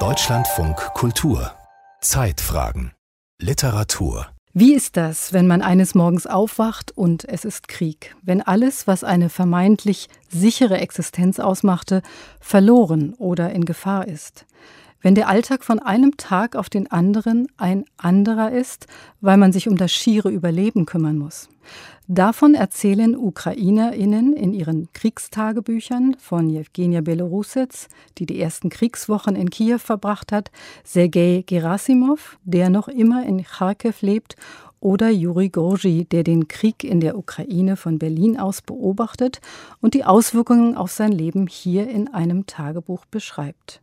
Deutschlandfunk Kultur. Zeitfragen. Literatur. Wie ist das, wenn man eines Morgens aufwacht und es ist Krieg, wenn alles, was eine vermeintlich sichere Existenz ausmachte, verloren oder in Gefahr ist? Wenn der Alltag von einem Tag auf den anderen ein anderer ist, weil man sich um das schiere Überleben kümmern muss. Davon erzählen UkrainerInnen in ihren Kriegstagebüchern von Jewgenia Belorusets, die die ersten Kriegswochen in Kiew verbracht hat, Sergei Gerasimov, der noch immer in Kharkiv lebt, oder Juri Gorgi, der den Krieg in der Ukraine von Berlin aus beobachtet und die Auswirkungen auf sein Leben hier in einem Tagebuch beschreibt.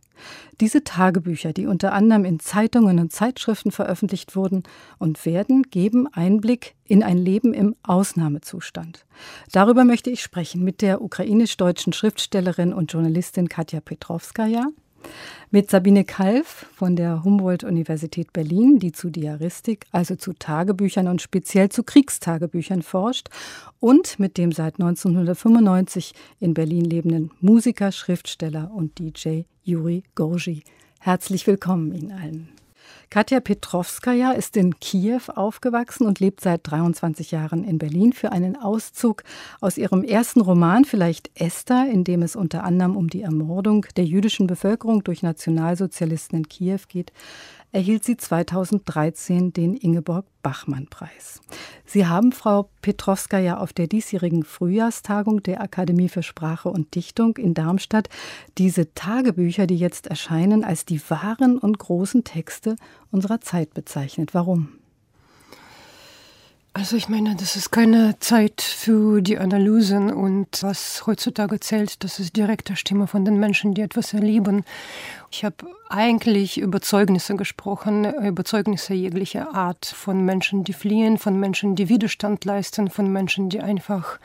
Diese Tagebücher, die unter anderem in Zeitungen und Zeitschriften veröffentlicht wurden und werden, geben Einblick in ein Leben im Ausnahmezustand. Darüber möchte ich sprechen mit der ukrainisch-deutschen Schriftstellerin und Journalistin Katja Petrovskaja, mit Sabine Kalf von der Humboldt-Universität Berlin, die zu Diaristik, also zu Tagebüchern und speziell zu Kriegstagebüchern forscht, und mit dem seit 1995 in Berlin lebenden Musiker, Schriftsteller und DJ Juri Gorgi. Herzlich willkommen Ihnen allen. Katja Petrovskaja ist in Kiew aufgewachsen und lebt seit 23 Jahren in Berlin. Für einen Auszug aus ihrem ersten Roman, vielleicht Esther, in dem es unter anderem um die Ermordung der jüdischen Bevölkerung durch Nationalsozialisten in Kiew geht, erhielt sie 2013 den Ingeborg-Bachmann-Preis. Sie haben Frau Petrowska ja auf der diesjährigen Frühjahrstagung der Akademie für Sprache und Dichtung in Darmstadt diese Tagebücher, die jetzt erscheinen, als die wahren und großen Texte unserer Zeit bezeichnet. Warum? Also ich meine, das ist keine Zeit für die Analysen und was heutzutage zählt, das ist direkte Stimme von den Menschen, die etwas erleben. Ich habe eigentlich Überzeugnisse gesprochen, Überzeugnisse jeglicher Art von Menschen, die fliehen, von Menschen, die Widerstand leisten, von Menschen, die einfach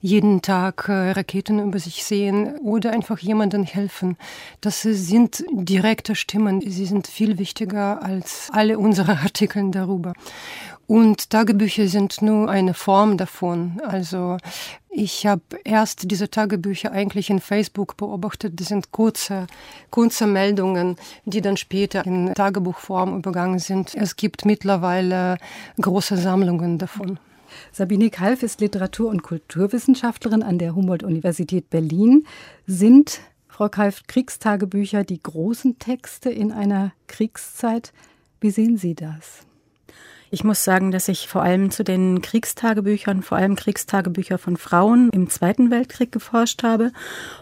jeden Tag äh, Raketen über sich sehen oder einfach jemandem helfen. Das sind direkte Stimmen. Sie sind viel wichtiger als alle unsere Artikel darüber. Und Tagebücher sind nur eine Form davon. Also ich habe erst diese Tagebücher eigentlich in Facebook beobachtet. Das sind kurze, kurze Meldungen, die dann später in Tagebuchform übergangen sind. Es gibt mittlerweile große Sammlungen davon. Sabine Kalf ist Literatur- und Kulturwissenschaftlerin an der Humboldt-Universität Berlin. Sind, Frau Kalf, Kriegstagebücher die großen Texte in einer Kriegszeit? Wie sehen Sie das? Ich muss sagen, dass ich vor allem zu den Kriegstagebüchern, vor allem Kriegstagebücher von Frauen im Zweiten Weltkrieg geforscht habe.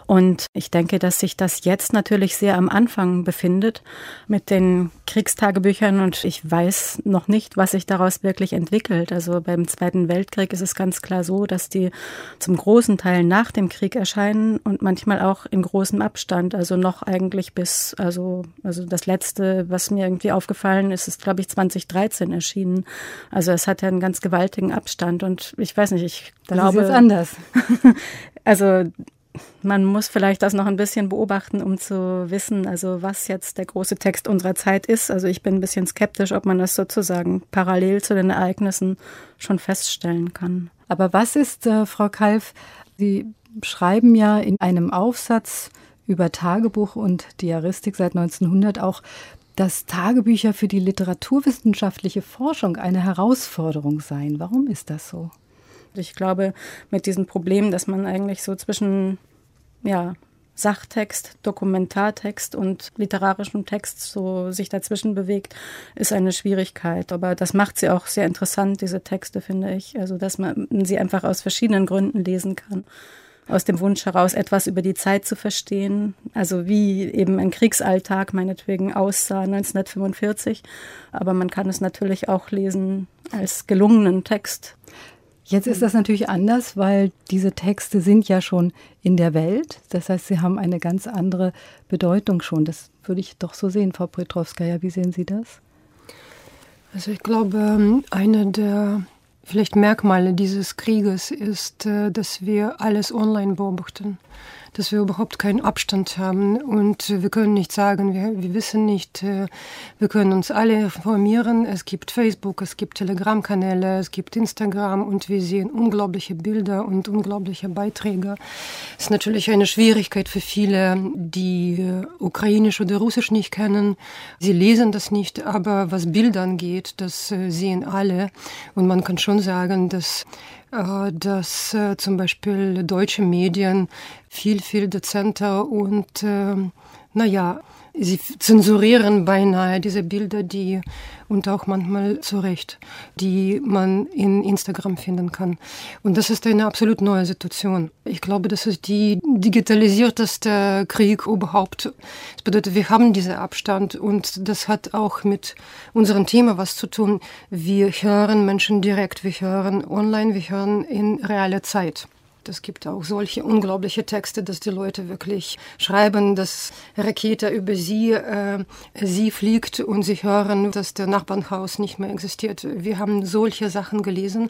Und ich denke, dass sich das jetzt natürlich sehr am Anfang befindet mit den Kriegstagebüchern. Und ich weiß noch nicht, was sich daraus wirklich entwickelt. Also beim Zweiten Weltkrieg ist es ganz klar so, dass die zum großen Teil nach dem Krieg erscheinen und manchmal auch in großem Abstand. Also noch eigentlich bis, also, also das letzte, was mir irgendwie aufgefallen ist, ist, glaube ich, 2013 erschienen. Also es hat ja einen ganz gewaltigen Abstand und ich weiß nicht, ich das glaube. ist anders. also man muss vielleicht das noch ein bisschen beobachten, um zu wissen, also was jetzt der große Text unserer Zeit ist. Also ich bin ein bisschen skeptisch, ob man das sozusagen parallel zu den Ereignissen schon feststellen kann. Aber was ist, äh, Frau Kalf, Sie schreiben ja in einem Aufsatz über Tagebuch und Diaristik seit 1900 auch dass Tagebücher für die literaturwissenschaftliche Forschung eine Herausforderung seien. Warum ist das so? Ich glaube, mit diesem Problem, dass man eigentlich so zwischen ja, Sachtext, Dokumentartext und literarischem Text so sich dazwischen bewegt, ist eine Schwierigkeit. Aber das macht sie auch sehr interessant, diese Texte, finde ich. Also, dass man sie einfach aus verschiedenen Gründen lesen kann aus dem Wunsch heraus, etwas über die Zeit zu verstehen. Also wie eben ein Kriegsalltag meinetwegen aussah 1945. Aber man kann es natürlich auch lesen als gelungenen Text. Jetzt ist das natürlich anders, weil diese Texte sind ja schon in der Welt. Das heißt, sie haben eine ganz andere Bedeutung schon. Das würde ich doch so sehen, Frau Petrowskaja. Wie sehen Sie das? Also ich glaube, eine der Vielleicht Merkmale dieses Krieges ist, äh, dass wir alles online beobachten. Dass wir überhaupt keinen Abstand haben und wir können nicht sagen, wir, wir wissen nicht, äh, wir können uns alle informieren. Es gibt Facebook, es gibt Telegram-Kanäle, es gibt Instagram und wir sehen unglaubliche Bilder und unglaubliche Beiträge. Es ist natürlich eine Schwierigkeit für viele, die äh, Ukrainisch oder Russisch nicht kennen. Sie lesen das nicht, aber was Bilder angeht, das äh, sehen alle und man kann schon sagen, dass dass äh, zum Beispiel deutsche Medien viel, viel dezenter und, äh, naja, sie zensurieren beinahe diese Bilder, die und auch manchmal zu Recht, die man in Instagram finden kann. Und das ist eine absolut neue Situation. Ich glaube, das ist die digitalisierteste Krieg überhaupt. Das bedeutet, wir haben diesen Abstand und das hat auch mit unserem Thema was zu tun. Wir hören Menschen direkt, wir hören online, wir hören in realer Zeit. Es gibt auch solche unglaubliche Texte, dass die Leute wirklich schreiben, dass Rakete über sie, äh, sie fliegt und sie hören, dass der Nachbarnhaus nicht mehr existiert. Wir haben solche Sachen gelesen.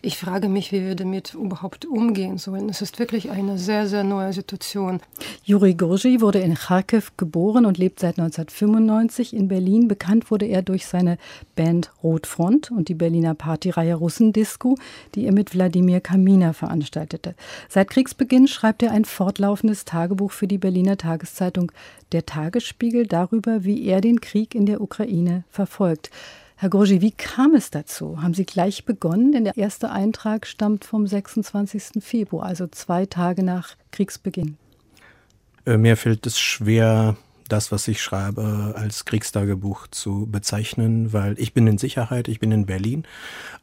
Ich frage mich, wie wir damit überhaupt umgehen sollen. Es ist wirklich eine sehr, sehr neue Situation. Juri Gorgi wurde in Kharkiv geboren und lebt seit 1995 in Berlin. Bekannt wurde er durch seine Band Rotfront und die Berliner Partyreihe Russendisco, die er mit Wladimir Kamina veranstaltete. Seit Kriegsbeginn schreibt er ein fortlaufendes Tagebuch für die Berliner Tageszeitung Der Tagesspiegel darüber, wie er den Krieg in der Ukraine verfolgt. Herr Gorgi, wie kam es dazu? Haben Sie gleich begonnen? Denn der erste Eintrag stammt vom 26. Februar, also zwei Tage nach Kriegsbeginn. Äh, mir fällt es schwer, das, was ich schreibe, als Kriegstagebuch zu bezeichnen, weil ich bin in Sicherheit, ich bin in Berlin,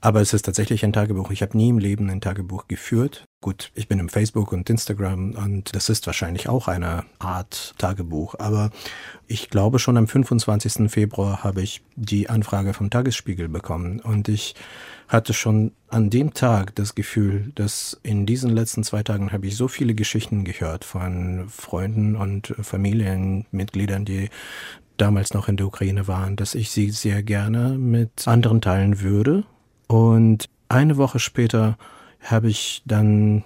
aber es ist tatsächlich ein Tagebuch. Ich habe nie im Leben ein Tagebuch geführt. Gut, ich bin im Facebook und Instagram und das ist wahrscheinlich auch eine Art Tagebuch, aber ich glaube schon am 25. Februar habe ich die Anfrage vom Tagesspiegel bekommen und ich hatte schon an dem Tag das Gefühl, dass in diesen letzten zwei Tagen habe ich so viele Geschichten gehört von Freunden und Familienmitgliedern, die damals noch in der Ukraine waren, dass ich sie sehr gerne mit anderen teilen würde. Und eine Woche später habe ich dann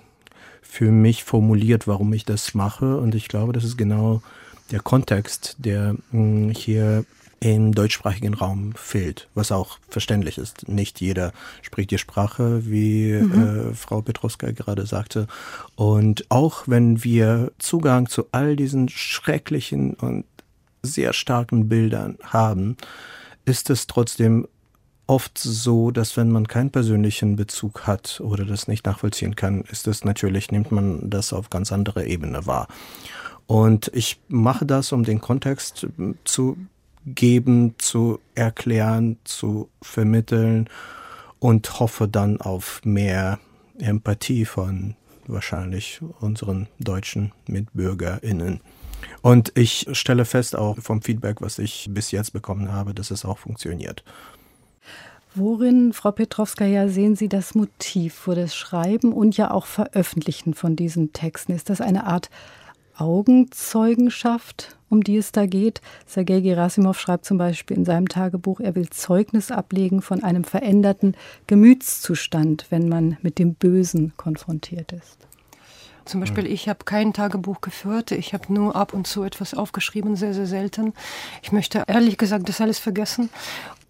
für mich formuliert, warum ich das mache. Und ich glaube, das ist genau der Kontext, der hm, hier im deutschsprachigen Raum fehlt, was auch verständlich ist. Nicht jeder spricht die Sprache, wie mhm. äh, Frau Petruska gerade sagte. Und auch wenn wir Zugang zu all diesen schrecklichen und sehr starken Bildern haben, ist es trotzdem oft so, dass wenn man keinen persönlichen Bezug hat oder das nicht nachvollziehen kann, ist es natürlich, nimmt man das auf ganz andere Ebene wahr. Und ich mache das, um den Kontext zu geben, zu erklären, zu vermitteln und hoffe dann auf mehr Empathie von wahrscheinlich unseren deutschen MitbürgerInnen. Und ich stelle fest auch vom Feedback, was ich bis jetzt bekommen habe, dass es auch funktioniert. Worin, Frau Petrovskaya, sehen Sie das Motiv für das Schreiben und ja auch Veröffentlichen von diesen Texten? Ist das eine Art Augenzeugenschaft, um die es da geht. Sergei Gerasimov schreibt zum Beispiel in seinem Tagebuch, er will Zeugnis ablegen von einem veränderten Gemütszustand, wenn man mit dem Bösen konfrontiert ist. Zum Beispiel, ich habe kein Tagebuch geführt. Ich habe nur ab und zu etwas aufgeschrieben, sehr, sehr selten. Ich möchte ehrlich gesagt das alles vergessen.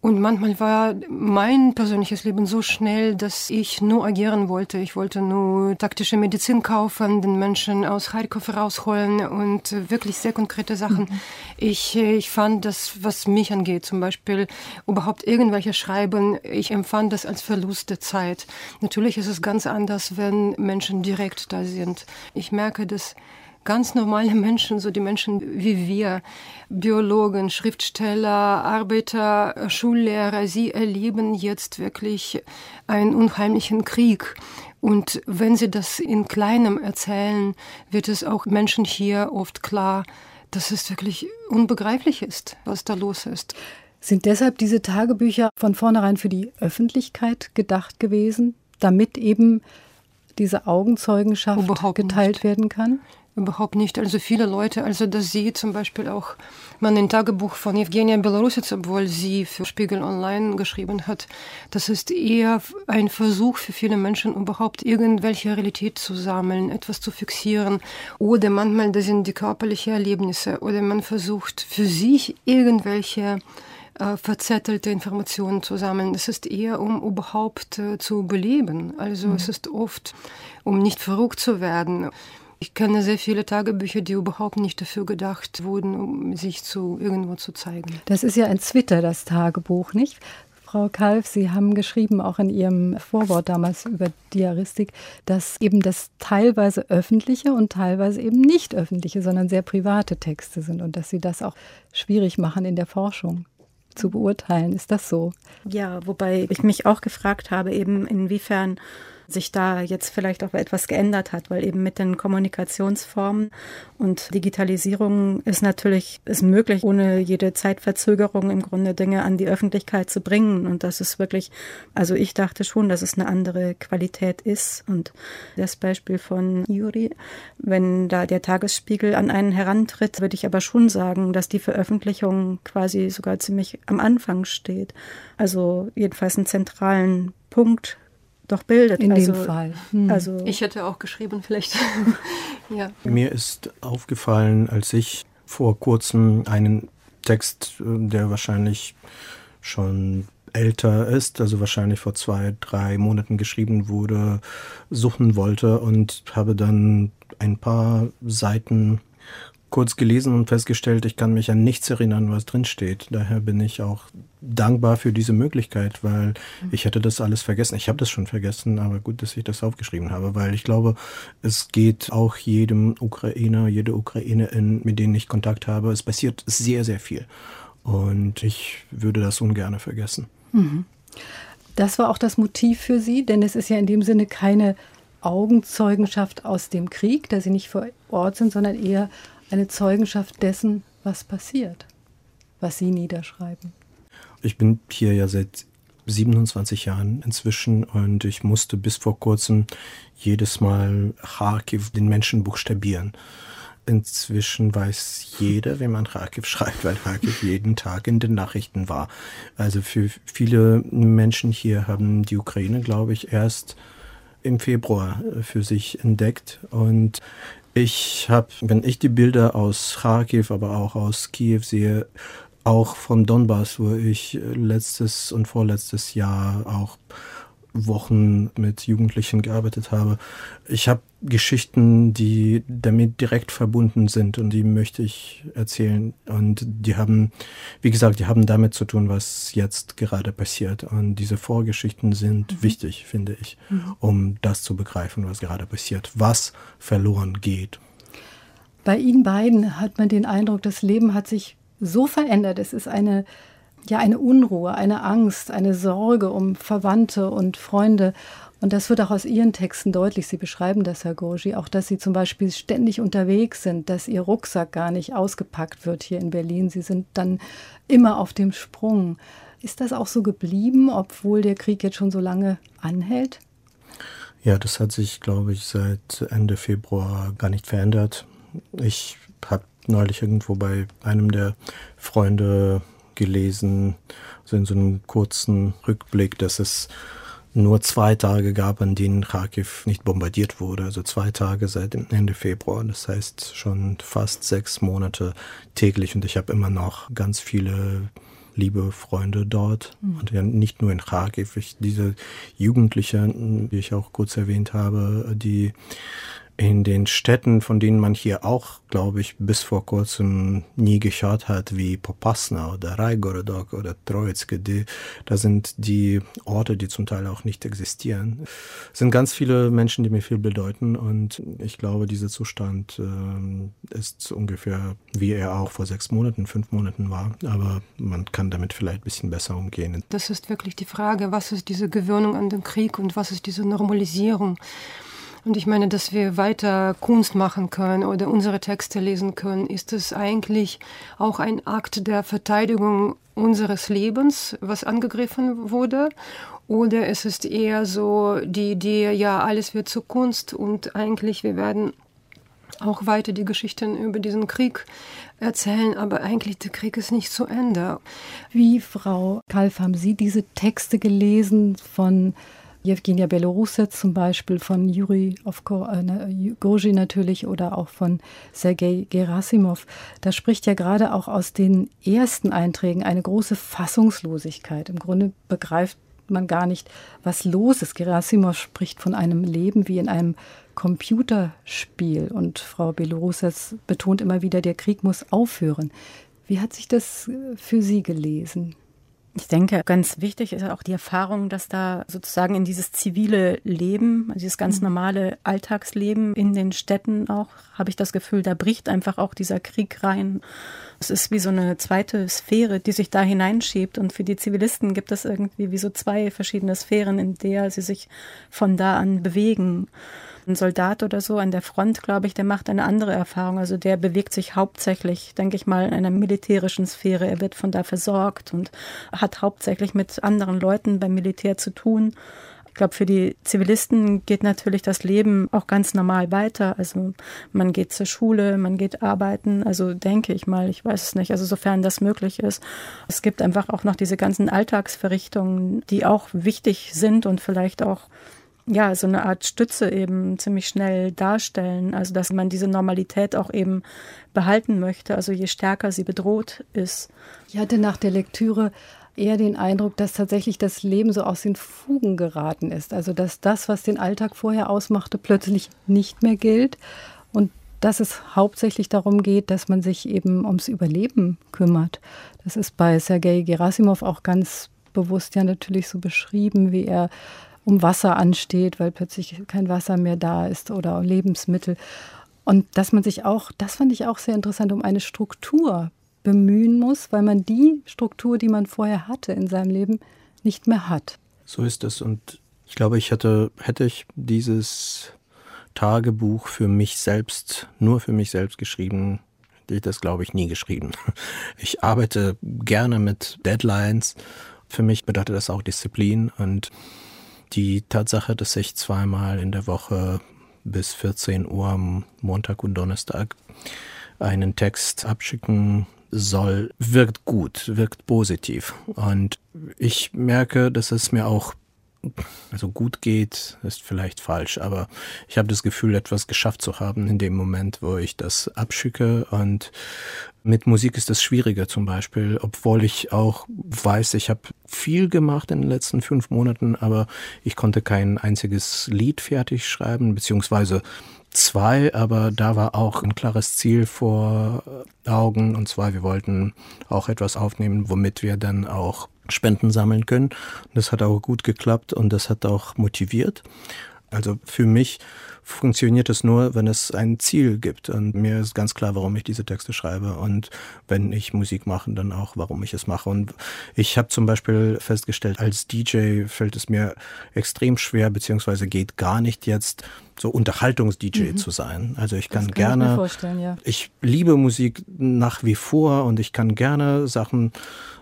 Und manchmal war mein persönliches Leben so schnell, dass ich nur agieren wollte. Ich wollte nur taktische Medizin kaufen, den Menschen aus Kharkov rausholen und wirklich sehr konkrete Sachen. Mhm. Ich, ich fand das, was mich angeht, zum Beispiel überhaupt irgendwelche Schreiben, ich empfand das als Verlust der Zeit. Natürlich ist es ganz anders, wenn Menschen direkt da sind. Ich merke, dass ganz normale Menschen, so die Menschen wie wir, Biologen, Schriftsteller, Arbeiter, Schullehrer, sie erleben jetzt wirklich einen unheimlichen Krieg. Und wenn sie das in kleinem erzählen, wird es auch Menschen hier oft klar, dass es wirklich unbegreiflich ist, was da los ist. Sind deshalb diese Tagebücher von vornherein für die Öffentlichkeit gedacht gewesen, damit eben diese Augenzeugenschaft Überhaupt geteilt nicht. werden kann? Überhaupt nicht. Also viele Leute, also dass sie zum Beispiel auch, man ein Tagebuch von Evgenia Belarusitz, obwohl sie für Spiegel Online geschrieben hat, das ist eher ein Versuch für viele Menschen, überhaupt irgendwelche Realität zu sammeln, etwas zu fixieren. Oder manchmal, das sind die körperlichen Erlebnisse. Oder man versucht für sich irgendwelche äh, verzettelte Informationen zu sammeln. Es ist eher, um überhaupt äh, zu überleben. Also mhm. es ist oft, um nicht verrückt zu werden. Ich kenne sehr viele Tagebücher, die überhaupt nicht dafür gedacht wurden, um sich zu irgendwo zu zeigen. Das ist ja ein Twitter, das Tagebuch, nicht? Frau Kalf, Sie haben geschrieben, auch in Ihrem Vorwort damals über Diaristik, dass eben das teilweise öffentliche und teilweise eben nicht öffentliche, sondern sehr private Texte sind und dass Sie das auch schwierig machen in der Forschung zu beurteilen. Ist das so? Ja, wobei ich mich auch gefragt habe, eben inwiefern sich da jetzt vielleicht auch etwas geändert hat, weil eben mit den Kommunikationsformen und Digitalisierung ist natürlich ist möglich, ohne jede Zeitverzögerung im Grunde Dinge an die Öffentlichkeit zu bringen. Und das ist wirklich, also ich dachte schon, dass es eine andere Qualität ist. Und das Beispiel von Juri, wenn da der Tagesspiegel an einen herantritt, würde ich aber schon sagen, dass die Veröffentlichung quasi sogar ziemlich am Anfang steht. Also jedenfalls einen zentralen Punkt doch bildet. In also, dem Fall. Hm. Also ich hätte auch geschrieben, vielleicht. ja. Mir ist aufgefallen, als ich vor kurzem einen Text, der wahrscheinlich schon älter ist, also wahrscheinlich vor zwei, drei Monaten geschrieben wurde, suchen wollte und habe dann ein paar Seiten kurz gelesen und festgestellt, ich kann mich an nichts erinnern, was drin steht. Daher bin ich auch dankbar für diese Möglichkeit, weil mhm. ich hätte das alles vergessen. Ich habe das schon vergessen, aber gut, dass ich das aufgeschrieben habe, weil ich glaube, es geht auch jedem Ukrainer, jede Ukrainerin, mit denen ich Kontakt habe, es passiert sehr, sehr viel. Und ich würde das ungern vergessen. Mhm. Das war auch das Motiv für Sie, denn es ist ja in dem Sinne keine Augenzeugenschaft aus dem Krieg, da Sie nicht vor Ort sind, sondern eher eine Zeugenschaft dessen, was passiert, was Sie niederschreiben. Ich bin hier ja seit 27 Jahren inzwischen und ich musste bis vor kurzem jedes Mal Kharkiv den Menschen buchstabieren. Inzwischen weiß jeder, wie man Kharkiv schreibt, weil Kharkiv jeden Tag in den Nachrichten war. Also für viele Menschen hier haben die Ukraine, glaube ich, erst im Februar für sich entdeckt und ich habe, wenn ich die Bilder aus Kharkiv, aber auch aus Kiew sehe, auch vom Donbass, wo ich letztes und vorletztes Jahr auch Wochen mit Jugendlichen gearbeitet habe. Ich habe Geschichten, die damit direkt verbunden sind und die möchte ich erzählen. Und die haben, wie gesagt, die haben damit zu tun, was jetzt gerade passiert. Und diese Vorgeschichten sind mhm. wichtig, finde ich, mhm. um das zu begreifen, was gerade passiert, was verloren geht. Bei Ihnen beiden hat man den Eindruck, das Leben hat sich so verändert. Es ist eine ja eine Unruhe, eine Angst, eine Sorge um Verwandte und Freunde. Und das wird auch aus Ihren Texten deutlich. Sie beschreiben das, Herr Gorgi, auch dass Sie zum Beispiel ständig unterwegs sind, dass Ihr Rucksack gar nicht ausgepackt wird hier in Berlin. Sie sind dann immer auf dem Sprung. Ist das auch so geblieben, obwohl der Krieg jetzt schon so lange anhält? Ja, das hat sich, glaube ich, seit Ende Februar gar nicht verändert. Ich habe neulich irgendwo bei einem der Freunde gelesen, so in so einem kurzen Rückblick, dass es nur zwei Tage gab, an denen Kharkiv nicht bombardiert wurde. Also zwei Tage seit Ende Februar. Das heißt schon fast sechs Monate täglich. Und ich habe immer noch ganz viele liebe Freunde dort. Mhm. Und ja, nicht nur in Kharkiv. Ich, diese Jugendlichen, wie ich auch kurz erwähnt habe, die in den Städten, von denen man hier auch, glaube ich, bis vor kurzem nie gehört hat, wie Popasna oder Raigorodok oder Troitske, die, da sind die Orte, die zum Teil auch nicht existieren. Sind ganz viele Menschen, die mir viel bedeuten und ich glaube, dieser Zustand äh, ist ungefähr, wie er auch vor sechs Monaten, fünf Monaten war, aber man kann damit vielleicht ein bisschen besser umgehen. Das ist wirklich die Frage, was ist diese Gewöhnung an den Krieg und was ist diese Normalisierung? Und ich meine, dass wir weiter Kunst machen können oder unsere Texte lesen können, ist es eigentlich auch ein Akt der Verteidigung unseres Lebens, was angegriffen wurde. Oder ist es eher so die Idee, ja, alles wird zur Kunst und eigentlich wir werden auch weiter die Geschichten über diesen Krieg erzählen, aber eigentlich der Krieg ist nicht zu Ende. Wie, Frau Kalf, haben Sie diese Texte gelesen von Jewgenia Belorussets zum Beispiel, von Juri äh, Gorji natürlich oder auch von Sergei Gerasimov. Da spricht ja gerade auch aus den ersten Einträgen eine große Fassungslosigkeit. Im Grunde begreift man gar nicht, was los ist. Gerasimov spricht von einem Leben wie in einem Computerspiel und Frau Belorussets betont immer wieder, der Krieg muss aufhören. Wie hat sich das für Sie gelesen? Ich denke, ganz wichtig ist auch die Erfahrung, dass da sozusagen in dieses zivile Leben, also dieses ganz mhm. normale Alltagsleben in den Städten auch, habe ich das Gefühl, da bricht einfach auch dieser Krieg rein. Es ist wie so eine zweite Sphäre, die sich da hineinschiebt. Und für die Zivilisten gibt es irgendwie wie so zwei verschiedene Sphären, in der sie sich von da an bewegen. Ein Soldat oder so an der Front, glaube ich, der macht eine andere Erfahrung. Also der bewegt sich hauptsächlich, denke ich mal, in einer militärischen Sphäre. Er wird von da versorgt und hat hauptsächlich mit anderen Leuten beim Militär zu tun. Ich glaube, für die Zivilisten geht natürlich das Leben auch ganz normal weiter. Also man geht zur Schule, man geht arbeiten. Also denke ich mal, ich weiß es nicht. Also sofern das möglich ist. Es gibt einfach auch noch diese ganzen Alltagsverrichtungen, die auch wichtig sind und vielleicht auch ja, so eine Art Stütze eben ziemlich schnell darstellen. Also, dass man diese Normalität auch eben behalten möchte, also je stärker sie bedroht ist. Ich hatte nach der Lektüre eher den Eindruck, dass tatsächlich das Leben so aus den Fugen geraten ist. Also, dass das, was den Alltag vorher ausmachte, plötzlich nicht mehr gilt und dass es hauptsächlich darum geht, dass man sich eben ums Überleben kümmert. Das ist bei Sergei Gerasimov auch ganz bewusst ja natürlich so beschrieben, wie er um Wasser ansteht, weil plötzlich kein Wasser mehr da ist oder Lebensmittel. Und dass man sich auch, das fand ich auch sehr interessant, um eine Struktur bemühen muss, weil man die Struktur, die man vorher hatte in seinem Leben, nicht mehr hat. So ist es. Und ich glaube, ich hätte, hätte ich dieses Tagebuch für mich selbst, nur für mich selbst geschrieben, hätte ich das, glaube ich, nie geschrieben. Ich arbeite gerne mit Deadlines. Für mich bedeutet das auch Disziplin und die Tatsache, dass ich zweimal in der Woche bis 14 Uhr am Montag und Donnerstag einen Text abschicken soll, wirkt gut, wirkt positiv. Und ich merke, dass es mir auch also gut geht, ist vielleicht falsch, aber ich habe das Gefühl, etwas geschafft zu haben in dem Moment, wo ich das abschicke. Und mit Musik ist das schwieriger zum Beispiel, obwohl ich auch weiß, ich habe viel gemacht in den letzten fünf Monaten, aber ich konnte kein einziges Lied fertig schreiben, beziehungsweise zwei, aber da war auch ein klares Ziel vor Augen, und zwar wir wollten auch etwas aufnehmen, womit wir dann auch Spenden sammeln können. Das hat auch gut geklappt und das hat auch motiviert. Also für mich funktioniert es nur, wenn es ein Ziel gibt. Und mir ist ganz klar, warum ich diese Texte schreibe. Und wenn ich Musik mache, dann auch, warum ich es mache. Und ich habe zum Beispiel festgestellt, als DJ fällt es mir extrem schwer, beziehungsweise geht gar nicht jetzt so Unterhaltungs-DJ mhm. zu sein. Also ich kann, kann gerne, ich, ja. ich liebe Musik nach wie vor und ich kann gerne Sachen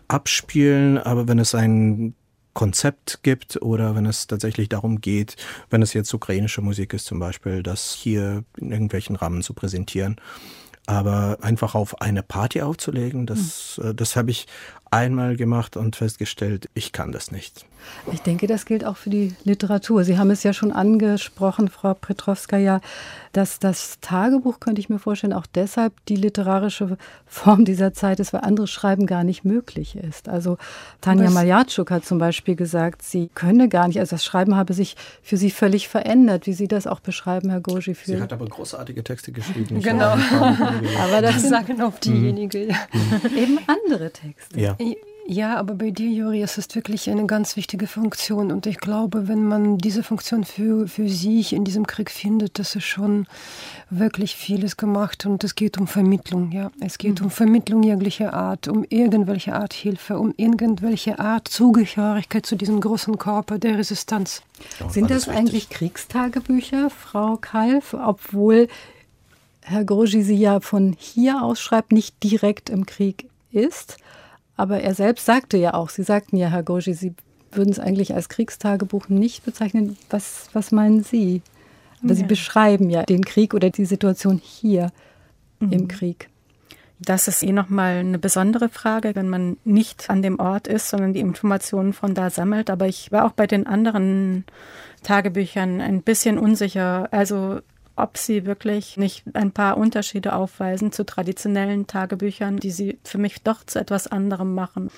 abspielen, aber wenn es ein Konzept gibt oder wenn es tatsächlich darum geht, wenn es jetzt ukrainische Musik ist zum Beispiel, das hier in irgendwelchen Rahmen zu präsentieren. Aber einfach auf eine Party aufzulegen, das, mhm. das habe ich einmal gemacht und festgestellt, ich kann das nicht. Ich denke, das gilt auch für die Literatur. Sie haben es ja schon angesprochen, Frau Petrowskaja, dass das Tagebuch, könnte ich mir vorstellen, auch deshalb die literarische Form dieser Zeit ist, weil anderes Schreiben gar nicht möglich ist. Also Tanja Maljatschuk hat zum Beispiel gesagt, sie könne gar nicht, also das Schreiben habe sich für sie völlig verändert, wie Sie das auch beschreiben, Herr Goji. Sie hat aber großartige Texte geschrieben. Genau. Aber das sagen auch diejenigen. Mhm. Eben andere Texte. Ja. Ja, aber bei dir, Juri, ist es wirklich eine ganz wichtige Funktion. Und ich glaube, wenn man diese Funktion für, für sich in diesem Krieg findet, das ist schon wirklich vieles gemacht. Und es geht um Vermittlung, ja. Es geht mhm. um Vermittlung jeglicher Art, um irgendwelche Art Hilfe, um irgendwelche Art Zugehörigkeit zu diesem großen Körper der Resistenz. Ja, Sind das, das eigentlich Kriegstagebücher, Frau Kalf, obwohl Herr Groji sie ja von hier aus schreibt, nicht direkt im Krieg ist? Aber er selbst sagte ja auch, Sie sagten ja, Herr Goji, Sie würden es eigentlich als Kriegstagebuch nicht bezeichnen. Was, was meinen Sie? Aber ja. Sie beschreiben ja den Krieg oder die Situation hier mhm. im Krieg. Das ist eh nochmal eine besondere Frage, wenn man nicht an dem Ort ist, sondern die Informationen von da sammelt. Aber ich war auch bei den anderen Tagebüchern ein bisschen unsicher. Also ob sie wirklich nicht ein paar Unterschiede aufweisen zu traditionellen Tagebüchern, die sie für mich doch zu etwas anderem machen.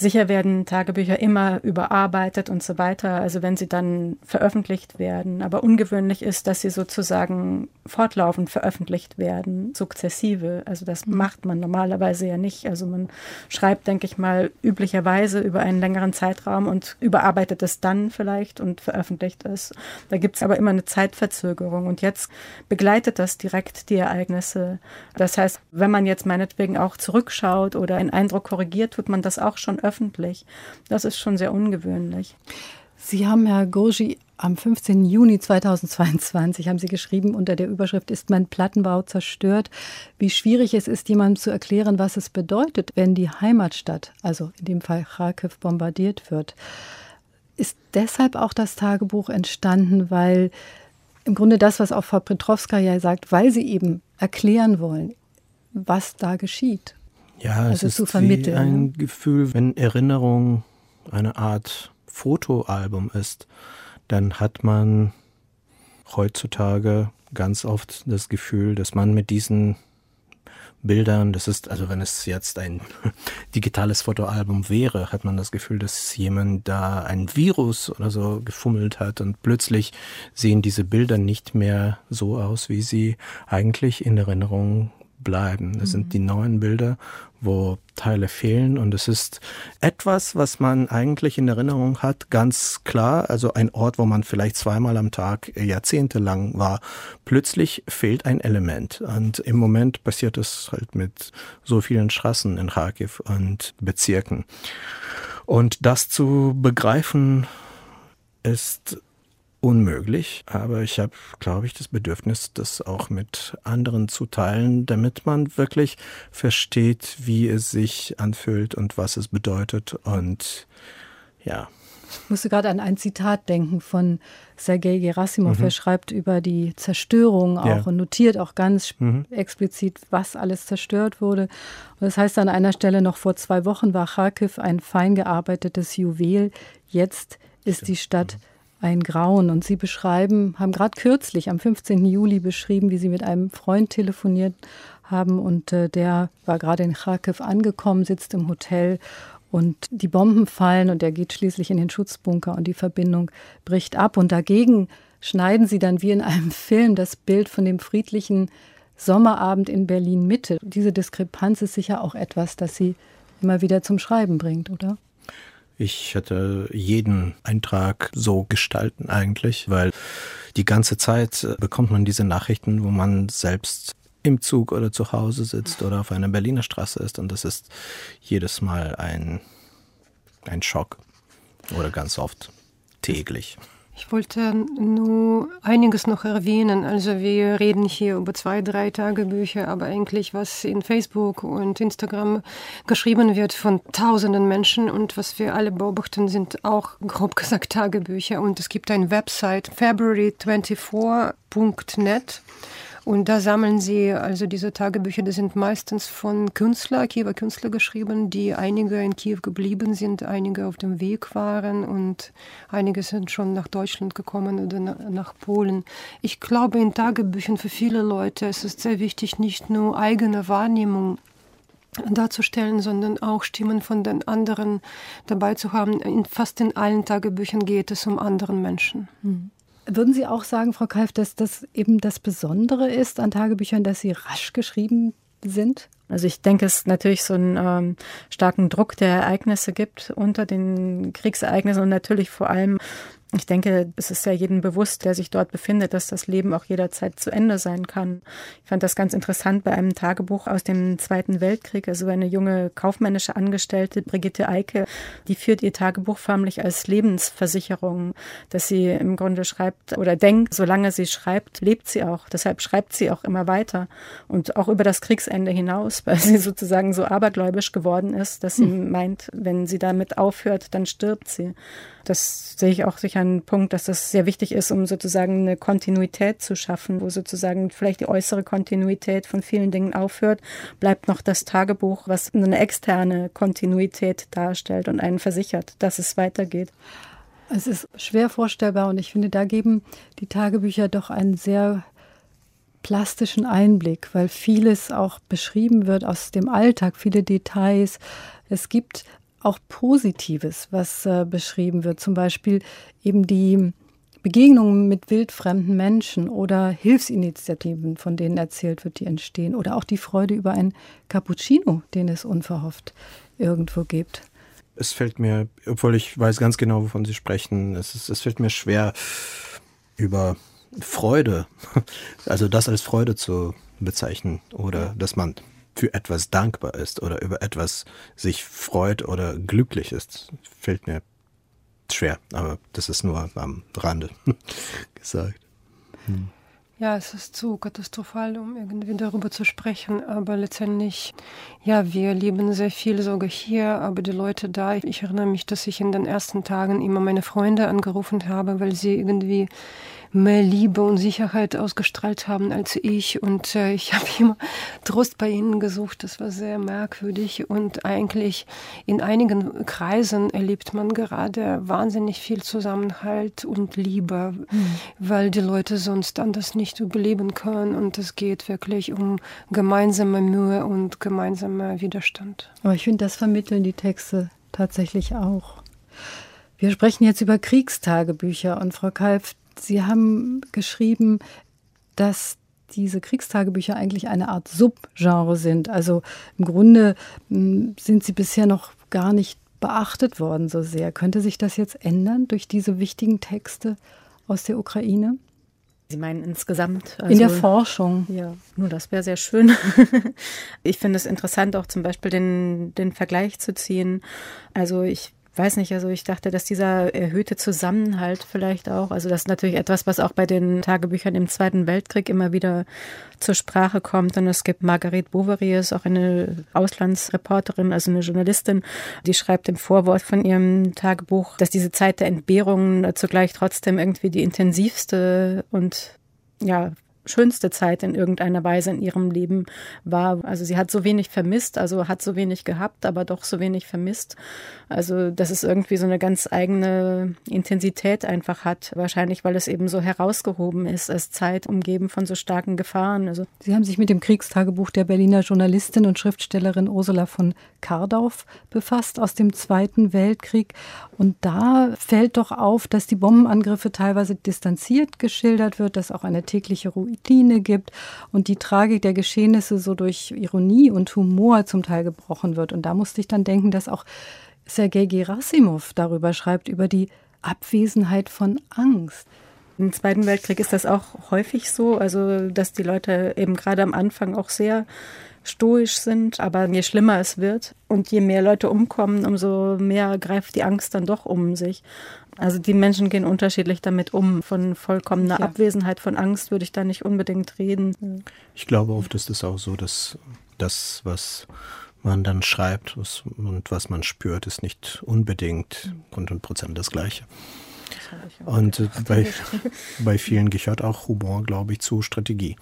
Sicher werden Tagebücher immer überarbeitet und so weiter, also wenn sie dann veröffentlicht werden. Aber ungewöhnlich ist, dass sie sozusagen fortlaufend veröffentlicht werden, sukzessive. Also das mhm. macht man normalerweise ja nicht. Also man schreibt, denke ich mal, üblicherweise über einen längeren Zeitraum und überarbeitet es dann vielleicht und veröffentlicht es. Da gibt es aber immer eine Zeitverzögerung. Und jetzt begleitet das direkt die Ereignisse. Das heißt, wenn man jetzt meinetwegen auch zurückschaut oder einen Eindruck korrigiert, tut man das auch schon öffentlich. Das ist schon sehr ungewöhnlich. Sie haben, Herr Gurgi, am 15. Juni 2022 haben Sie geschrieben, unter der Überschrift Ist mein Plattenbau zerstört, wie schwierig es ist, jemandem zu erklären, was es bedeutet, wenn die Heimatstadt, also in dem Fall Kharkiv, bombardiert wird. Ist deshalb auch das Tagebuch entstanden, weil im Grunde das, was auch Frau Petrowska ja sagt, weil sie eben erklären wollen, was da geschieht. Ja, also es ist wie ein ne? Gefühl, wenn Erinnerung eine Art Fotoalbum ist, dann hat man heutzutage ganz oft das Gefühl, dass man mit diesen Bildern, das ist, also wenn es jetzt ein digitales Fotoalbum wäre, hat man das Gefühl, dass jemand da ein Virus oder so gefummelt hat und plötzlich sehen diese Bilder nicht mehr so aus, wie sie eigentlich in Erinnerung bleiben. Das mhm. sind die neuen Bilder, wo Teile fehlen und es ist etwas, was man eigentlich in Erinnerung hat, ganz klar, also ein Ort, wo man vielleicht zweimal am Tag jahrzehntelang war. Plötzlich fehlt ein Element und im Moment passiert es halt mit so vielen Straßen in Kharkiv und Bezirken. Und das zu begreifen ist unmöglich, aber ich habe, glaube ich, das Bedürfnis, das auch mit anderen zu teilen, damit man wirklich versteht, wie es sich anfühlt und was es bedeutet. Und ja. Ich musste gerade an ein Zitat denken von Sergei Gerasimov. Mhm. Er schreibt über die Zerstörung auch ja. und notiert auch ganz mhm. explizit, was alles zerstört wurde. Und das heißt an einer Stelle noch vor zwei Wochen war Kharkiv ein fein gearbeitetes Juwel. Jetzt ist Stimmt. die Stadt mhm ein Grauen. Und Sie beschreiben, haben gerade kürzlich am 15. Juli beschrieben, wie Sie mit einem Freund telefoniert haben und äh, der war gerade in Kharkiv angekommen, sitzt im Hotel und die Bomben fallen und er geht schließlich in den Schutzbunker und die Verbindung bricht ab. Und dagegen schneiden Sie dann wie in einem Film das Bild von dem friedlichen Sommerabend in Berlin Mitte. Diese Diskrepanz ist sicher auch etwas, das Sie immer wieder zum Schreiben bringt, oder? Ich hätte jeden Eintrag so gestalten eigentlich, weil die ganze Zeit bekommt man diese Nachrichten, wo man selbst im Zug oder zu Hause sitzt oder auf einer Berliner Straße ist und das ist jedes Mal ein, ein Schock oder ganz oft täglich. Ich wollte nur einiges noch erwähnen. Also wir reden hier über zwei, drei Tagebücher, aber eigentlich was in Facebook und Instagram geschrieben wird von tausenden Menschen und was wir alle beobachten, sind auch grob gesagt Tagebücher. Und es gibt eine Website, february24.net. Und da sammeln sie also diese Tagebücher, die sind meistens von Künstler, Kiewer Künstler geschrieben, die einige in Kiew geblieben sind, einige auf dem Weg waren und einige sind schon nach Deutschland gekommen oder nach Polen. Ich glaube, in Tagebüchern für viele Leute ist es sehr wichtig, nicht nur eigene Wahrnehmung darzustellen, sondern auch Stimmen von den anderen dabei zu haben. In fast in allen Tagebüchern geht es um anderen Menschen. Mhm. Würden Sie auch sagen, Frau Kalf, dass das eben das Besondere ist an Tagebüchern, dass sie rasch geschrieben sind? Also ich denke, es natürlich so einen ähm, starken Druck der Ereignisse gibt unter den Kriegsereignissen und natürlich vor allem ich denke, es ist ja jedem bewusst, der sich dort befindet, dass das Leben auch jederzeit zu Ende sein kann. Ich fand das ganz interessant bei einem Tagebuch aus dem Zweiten Weltkrieg. Also eine junge kaufmännische Angestellte, Brigitte Eike, die führt ihr Tagebuch förmlich als Lebensversicherung, dass sie im Grunde schreibt oder denkt, solange sie schreibt, lebt sie auch. Deshalb schreibt sie auch immer weiter und auch über das Kriegsende hinaus, weil sie sozusagen so abergläubisch geworden ist, dass sie hm. meint, wenn sie damit aufhört, dann stirbt sie. Das sehe ich auch sicher einen Punkt, dass das sehr wichtig ist, um sozusagen eine Kontinuität zu schaffen, wo sozusagen vielleicht die äußere Kontinuität von vielen Dingen aufhört, bleibt noch das Tagebuch, was eine externe Kontinuität darstellt und einen versichert, dass es weitergeht. Es ist schwer vorstellbar und ich finde, da geben die Tagebücher doch einen sehr plastischen Einblick, weil vieles auch beschrieben wird aus dem Alltag, viele Details. Es gibt auch Positives, was äh, beschrieben wird, zum Beispiel eben die Begegnungen mit wildfremden Menschen oder Hilfsinitiativen, von denen erzählt wird, die entstehen, oder auch die Freude über ein Cappuccino, den es unverhofft irgendwo gibt. Es fällt mir, obwohl ich weiß ganz genau, wovon Sie sprechen, es, ist, es fällt mir schwer, über Freude, also das als Freude zu bezeichnen oder dass man für etwas dankbar ist oder über etwas sich freut oder glücklich ist, fällt mir schwer. Aber das ist nur am Rande gesagt. Hm. Ja, es ist zu katastrophal, um irgendwie darüber zu sprechen. Aber letztendlich, ja, wir leben sehr viel sogar hier, aber die Leute da, ich erinnere mich, dass ich in den ersten Tagen immer meine Freunde angerufen habe, weil sie irgendwie mehr Liebe und Sicherheit ausgestrahlt haben als ich. Und äh, ich habe immer Trost bei ihnen gesucht. Das war sehr merkwürdig. Und eigentlich in einigen Kreisen erlebt man gerade wahnsinnig viel Zusammenhalt und Liebe, mhm. weil die Leute sonst anders nicht überleben können. Und es geht wirklich um gemeinsame Mühe und gemeinsamer Widerstand. Aber ich finde, das vermitteln die Texte tatsächlich auch. Wir sprechen jetzt über Kriegstagebücher und Frau Kalf, Sie haben geschrieben, dass diese Kriegstagebücher eigentlich eine Art Subgenre sind. Also im Grunde hm, sind sie bisher noch gar nicht beachtet worden so sehr. Könnte sich das jetzt ändern durch diese wichtigen Texte aus der Ukraine? Sie meinen insgesamt? Also, in der also Forschung. Ja, nur das wäre sehr schön. ich finde es interessant, auch zum Beispiel den, den Vergleich zu ziehen. Also ich weiß nicht, also ich dachte, dass dieser erhöhte Zusammenhalt vielleicht auch, also das ist natürlich etwas, was auch bei den Tagebüchern im Zweiten Weltkrieg immer wieder zur Sprache kommt. Und es gibt Marguerite Bovary, ist auch eine Auslandsreporterin, also eine Journalistin, die schreibt im Vorwort von ihrem Tagebuch, dass diese Zeit der Entbehrungen zugleich trotzdem irgendwie die intensivste und ja, schönste Zeit in irgendeiner Weise in ihrem Leben war. Also sie hat so wenig vermisst, also hat so wenig gehabt, aber doch so wenig vermisst. Also dass es irgendwie so eine ganz eigene Intensität einfach hat. Wahrscheinlich, weil es eben so herausgehoben ist als Zeit umgeben von so starken Gefahren. Also Sie haben sich mit dem Kriegstagebuch der Berliner Journalistin und Schriftstellerin Ursula von Kardauf befasst aus dem Zweiten Weltkrieg. Und da fällt doch auf, dass die Bombenangriffe teilweise distanziert geschildert wird, dass auch eine tägliche Routine gibt und die Tragik der Geschehnisse so durch Ironie und Humor zum Teil gebrochen wird. Und da musste ich dann denken, dass auch Sergei Gerasimov darüber schreibt, über die Abwesenheit von Angst. Im Zweiten Weltkrieg ist das auch häufig so, also dass die Leute eben gerade am Anfang auch sehr stoisch sind, aber je schlimmer es wird und je mehr Leute umkommen, umso mehr greift die Angst dann doch um sich. Also die Menschen gehen unterschiedlich damit um. Von vollkommener ja. Abwesenheit von Angst würde ich da nicht unbedingt reden. Ich glaube, oft ist es auch so, dass das, was man dann schreibt und was man spürt, ist nicht unbedingt 100 Prozent das Gleiche. und äh, bei, bei vielen gehört auch Humor, glaube ich, zu Strategie.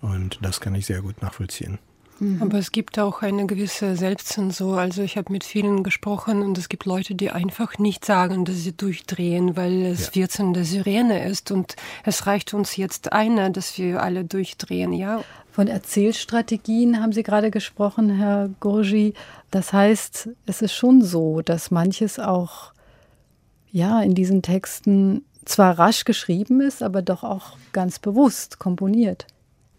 Und das kann ich sehr gut nachvollziehen. Mhm. Aber es gibt auch eine gewisse Selbstzensur. Also ich habe mit vielen gesprochen und es gibt Leute, die einfach nicht sagen, dass sie durchdrehen, weil es ja. 14 der Sirene ist und es reicht uns jetzt eine, dass wir alle durchdrehen, ja. Von Erzählstrategien haben Sie gerade gesprochen, Herr Gorgi. Das heißt, es ist schon so, dass manches auch ja in diesen Texten zwar rasch geschrieben ist, aber doch auch ganz bewusst komponiert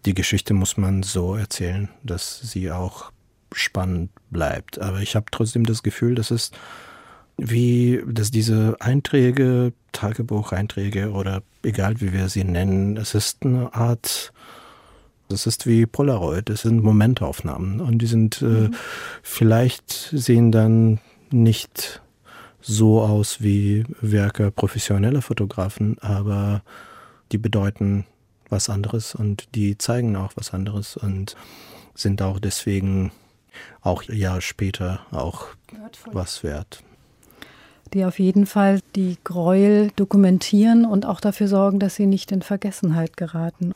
die Geschichte muss man so erzählen, dass sie auch spannend bleibt. Aber ich habe trotzdem das Gefühl, dass es wie, dass diese Einträge, Tagebucheinträge oder egal wie wir sie nennen, es ist eine Art, es ist wie Polaroid, es sind Momentaufnahmen und die sind äh, mhm. äh, vielleicht sehen dann nicht so aus wie Werke professioneller Fotografen, aber die bedeuten was anderes und die zeigen auch was anderes und sind auch deswegen auch Jahre später auch Wertvoll. was wert. die auf jeden Fall die Gräuel dokumentieren und auch dafür sorgen, dass sie nicht in Vergessenheit geraten.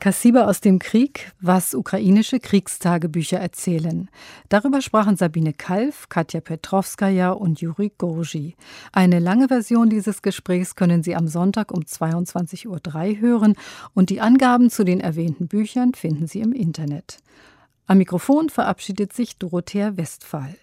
Kassiber aus dem Krieg, was ukrainische Kriegstagebücher erzählen. Darüber sprachen Sabine Kalf, Katja Petrovskaya und Juri Gorgi. Eine lange Version dieses Gesprächs können Sie am Sonntag um 22.03 Uhr hören und die Angaben zu den erwähnten Büchern finden Sie im Internet. Am Mikrofon verabschiedet sich Dorothea Westphal.